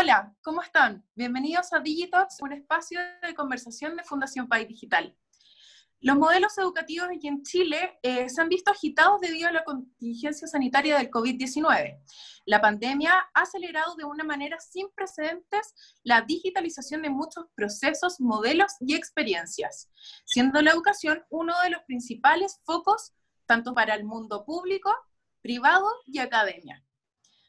Hola, ¿cómo están? Bienvenidos a Digitox, un espacio de conversación de Fundación País Digital. Los modelos educativos aquí en Chile eh, se han visto agitados debido a la contingencia sanitaria del COVID-19. La pandemia ha acelerado de una manera sin precedentes la digitalización de muchos procesos, modelos y experiencias, siendo la educación uno de los principales focos tanto para el mundo público, privado y academia.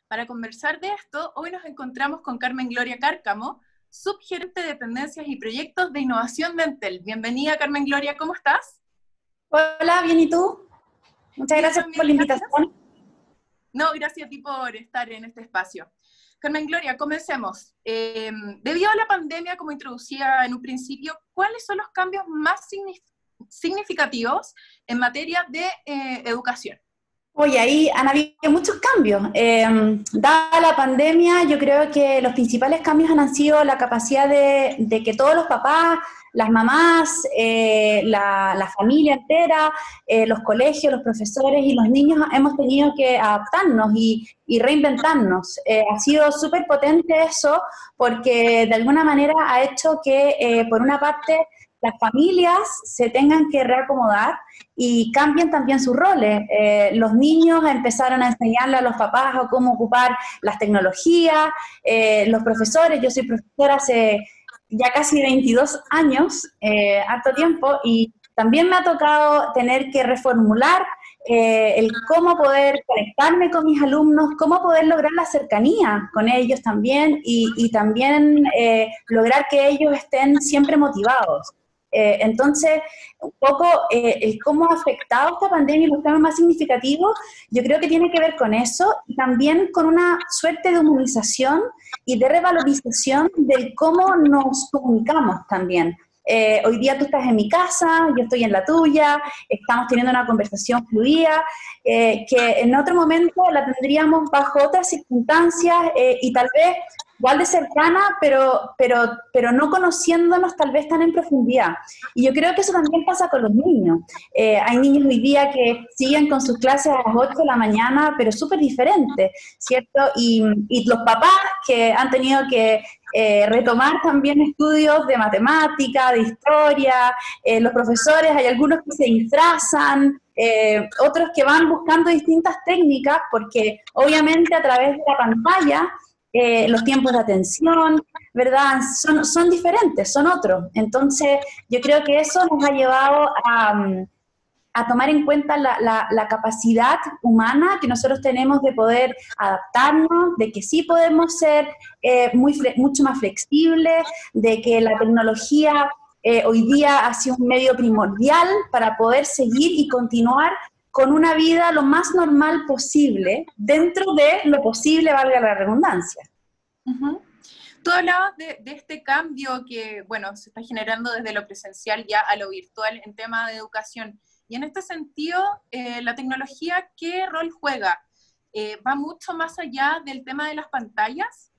Para conversar de esto, hoy nos encontramos con Carmen Gloria Cárcamo, subgerente de tendencias y proyectos de innovación de Entel. Bienvenida, Carmen Gloria, ¿cómo estás? Hola, bien, ¿y tú? Muchas gracias por la invitación. No, gracias a ti por estar en este espacio. Carmen Gloria, comencemos. Eh, debido a la pandemia, como introducía en un principio, ¿cuáles son los cambios más significativos en materia de eh, educación? Oye, ahí han habido muchos cambios. Eh, dada la pandemia, yo creo que los principales cambios han sido la capacidad de, que todos los papás, las mamás, eh, la, familia entera, eh, los colegios, los profesores y los niños hemos tenido que adaptarnos y, y reinventarnos. Eh, ha sido súper potente eso porque de alguna manera ha hecho que, por una parte, las familias se tengan que reacomodar y cambien también sus roles. Eh, los niños empezaron a enseñarle a los papás a cómo ocupar las tecnologías, eh, los profesores, yo soy profesora hace ya casi 22 años, eh, harto tiempo, y también me ha tocado tener que reformular eh, el cómo poder conectarme con mis alumnos, cómo poder lograr la cercanía con ellos también y, también lograr que ellos estén siempre motivados. Eh, entonces, un poco eh, el cómo ha afectado esta pandemia y los cambios más significativos, yo creo que tiene que ver con eso y también con una suerte de humanización y de revalorización del cómo nos comunicamos también. Eh, hoy día tú estás en mi casa, yo estoy en la tuya, estamos teniendo una conversación fluida, que en otro momento la tendríamos bajo otras circunstancias y tal vez igual de cercana, pero, pero, pero no conociéndonos tal vez tan en profundidad. Y yo creo que eso también pasa con los niños. Eh, hay niños hoy día que siguen con sus clases a las 8 de la mañana, pero súper diferentes, ¿cierto? Y, y, los papás que han tenido que eh, retomar también estudios de matemática, de historia, eh, los profesores, hay algunos que se disfrazan, otros que van buscando distintas técnicas, porque obviamente a través de la pantalla eh, los tiempos de atención, ¿verdad? Son, son diferentes, son otros. Entonces, yo creo que eso nos ha llevado a, a tomar en cuenta la, la, capacidad humana que nosotros tenemos de poder adaptarnos, de que sí podemos ser eh, muy, mucho más flexibles, de que la tecnología eh, hoy día ha sido un medio primordial para poder seguir y continuar con una vida lo más normal posible, dentro de lo posible, valga la redundancia. Tú hablabas de, este cambio que, bueno, se está generando desde lo presencial ya a lo virtual en tema de educación. Y en este sentido, eh, la tecnología, ¿qué rol juega? Eh, ¿Va mucho más allá del tema de las pantallas?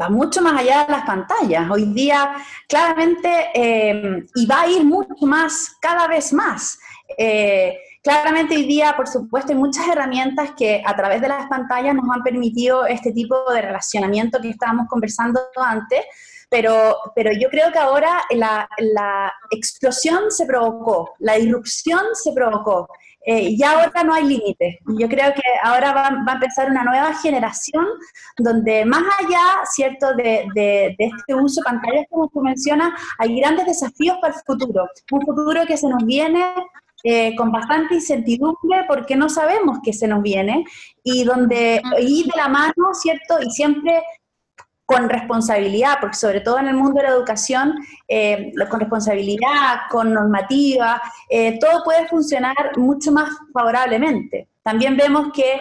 va mucho más allá de las pantallas. Hoy día, claramente, eh, y va a ir mucho más, cada vez más. Eh, claramente hoy día, por supuesto, hay muchas herramientas que a través de las pantallas nos han permitido este tipo de relacionamiento que estábamos conversando antes, pero, pero yo creo que ahora la, la explosión se provocó, la irrupción se provocó. Eh, ya ahora no hay límites. Yo creo que ahora va, va, a empezar una nueva generación donde más allá, ¿cierto?, de, de, de, este uso de pantallas, como tú mencionas, hay grandes desafíos para el futuro. Un futuro que se nos viene eh, con bastante incertidumbre porque no sabemos qué se nos viene y donde ir de la mano, ¿cierto? Y siempre con responsabilidad, porque sobre todo en el mundo de la educación, eh, con responsabilidad, con normativa, eh, todo puede funcionar mucho más favorablemente. También vemos que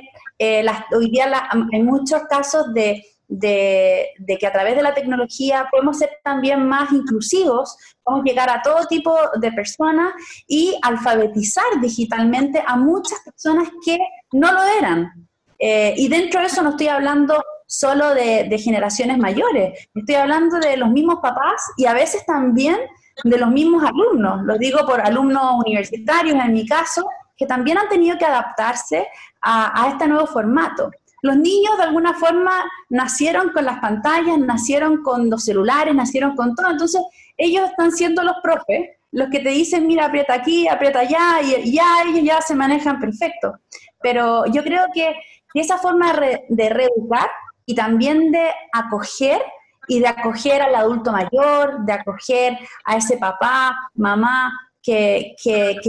hoy día en muchos casos de de, que a través de la tecnología podemos ser también más inclusivos, podemos llegar a todo tipo de personas y alfabetizar digitalmente a muchas personas que no lo eran. Eh, y dentro de eso no estoy hablando solo de, generaciones mayores, estoy hablando de los mismos papás y a veces también de los mismos alumnos. Lo digo por alumnos universitarios en mi caso, que también han tenido que adaptarse a este nuevo formato. Los niños de alguna forma nacieron con las pantallas, nacieron con los celulares, nacieron con todo, entonces ellos están siendo los profes, los que te dicen, mira, aprieta aquí, aprieta allá, y ya ellos ya se manejan perfecto. Pero yo creo que esa forma de reeducar y también de acoger y de acoger al adulto mayor, de acoger a ese papá, mamá, que,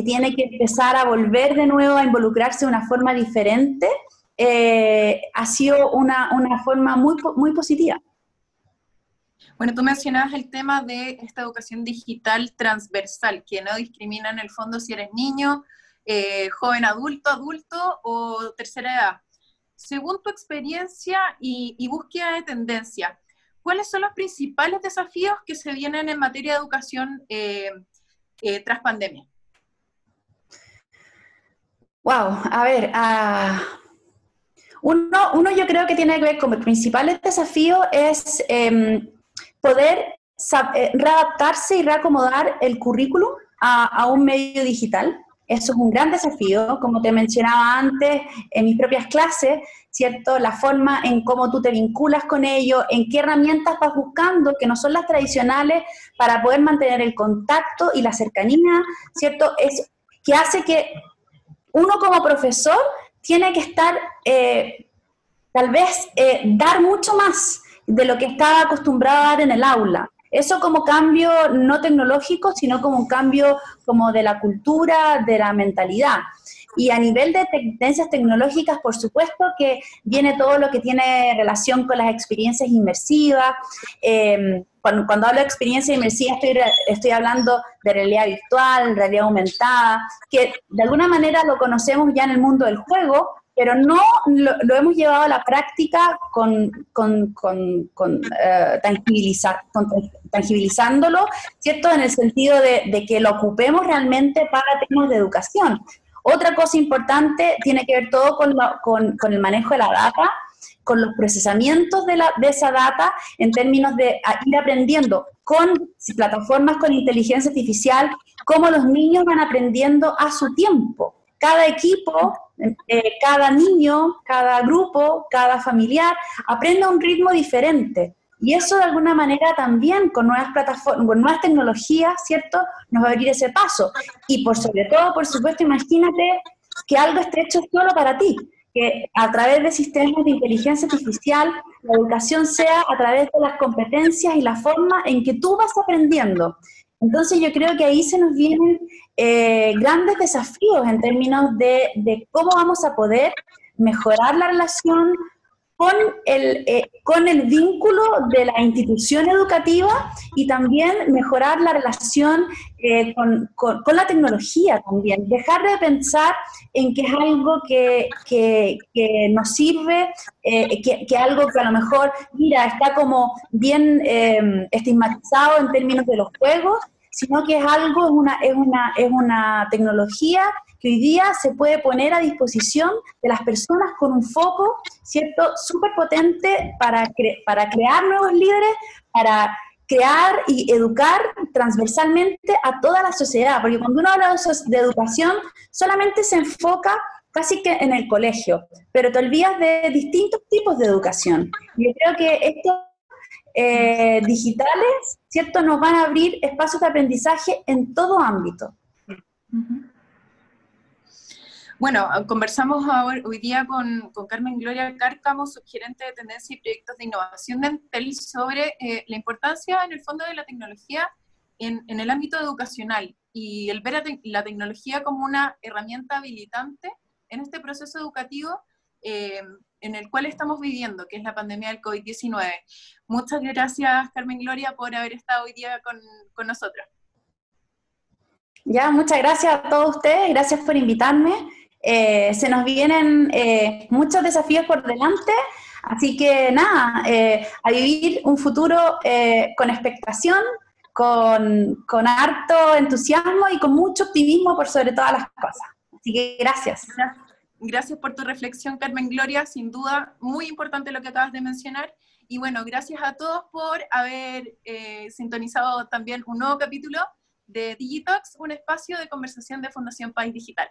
tiene que empezar a volver de nuevo a involucrarse de una forma diferente, eh, ha sido una, forma muy, muy positiva. Bueno, tú mencionabas el tema de esta educación digital transversal, que no discrimina en el fondo si eres niño, eh, joven adulto, adulto o tercera edad. Según tu experiencia y, y búsqueda de tendencia, ¿cuáles son los principales desafíos que se vienen en materia de educación eh, eh, tras pandemia? Wow, a ver, ah, uno, yo creo que tiene que ver con el principal desafío es em, poder eh, readaptarse y reacomodar el currículum a, un medio digital. Eso es un gran desafío, como te mencionaba antes, en mis propias clases, ¿cierto? La forma en cómo tú te vinculas con ellos, en qué herramientas vas buscando, que no son las tradicionales, para poder mantener el contacto y la cercanía, ¿cierto? Es que hace que uno como profesor tiene que estar, eh, tal vez, eh, dar mucho más de lo que estaba acostumbrado a dar en el aula. Eso como cambio no tecnológico, sino como un cambio como de la cultura, de la mentalidad. Y a nivel de tendencias tecnológicas, por supuesto que viene todo lo que tiene relación con las experiencias inmersivas. Em, cuando, hablo de experiencia inmersiva estoy, estoy hablando de realidad virtual, realidad aumentada, que de alguna manera lo conocemos ya en el mundo del juego, pero no lo, hemos llevado a la práctica con, con, con, eh, tangibilizándolo, ¿cierto? En el sentido de, que lo ocupemos realmente para temas de educación. Otra cosa importante tiene que ver todo con, el manejo de la data, con los procesamientos de esa data en términos de ir aprendiendo con plataformas con inteligencia artificial, cómo los niños van aprendiendo a su tiempo. Cada equipo, eh, cada niño, cada grupo, cada familiar aprende a un ritmo diferente. Y eso de alguna manera también con nuevas plataformas, con nuevas tecnologías, ¿cierto? Nos va a abrir ese paso. Y por sobre todo, por supuesto, imagínate que algo esté hecho solo para ti, que a través de sistemas de inteligencia artificial la educación sea a través de las competencias y la forma en que tú vas aprendiendo. Entonces yo creo que ahí se nos vienen eh, grandes desafíos en términos de, de cómo vamos a poder mejorar la relación con el, eh, con el vínculo de la institución educativa y también mejorar la relación eh, con, con, la tecnología también. Dejar de pensar en que es algo que, que, nos sirve, eh, que, que, algo que a lo mejor, mira, está como bien estigmatizado en términos de los juegos, sino que es algo, es una, es una, es una tecnología que hoy día se puede poner a disposición de las personas con un foco, ¿cierto?, súper potente para, para crear nuevos líderes, para crear y educar transversalmente a toda la sociedad, porque cuando uno habla de educación, solamente se enfoca casi que en el colegio, pero te olvidas de distintos tipos de educación. Yo creo que estos eh, digitales, ¿cierto?, nos van a abrir espacios de aprendizaje en todo ámbito. Bueno, conversamos hoy día con, Carmen Gloria Cárcamo, gerente de tendencia y proyectos de innovación de Entel, sobre eh, la importancia en el fondo de la tecnología en, el ámbito educacional y el ver la tecnología como una herramienta habilitante en este proceso educativo eh, en el cual estamos viviendo, que es la pandemia del COVID-19. Muchas gracias, Carmen Gloria, por haber estado hoy día con, con nosotros. Ya, muchas gracias a todos ustedes, gracias por invitarme. Eh, se nos vienen eh, muchos desafíos por delante, así que nada, eh, a vivir un futuro con expectación, con, con, harto entusiasmo y con mucho optimismo por sobre todas las cosas. Así que gracias. Gracias por tu reflexión, Carmen Gloria, sin duda muy importante lo que acabas de mencionar. Y bueno, gracias a todos por haber sintonizado también un nuevo capítulo de Digitox, un espacio de conversación de Fundación País Digital.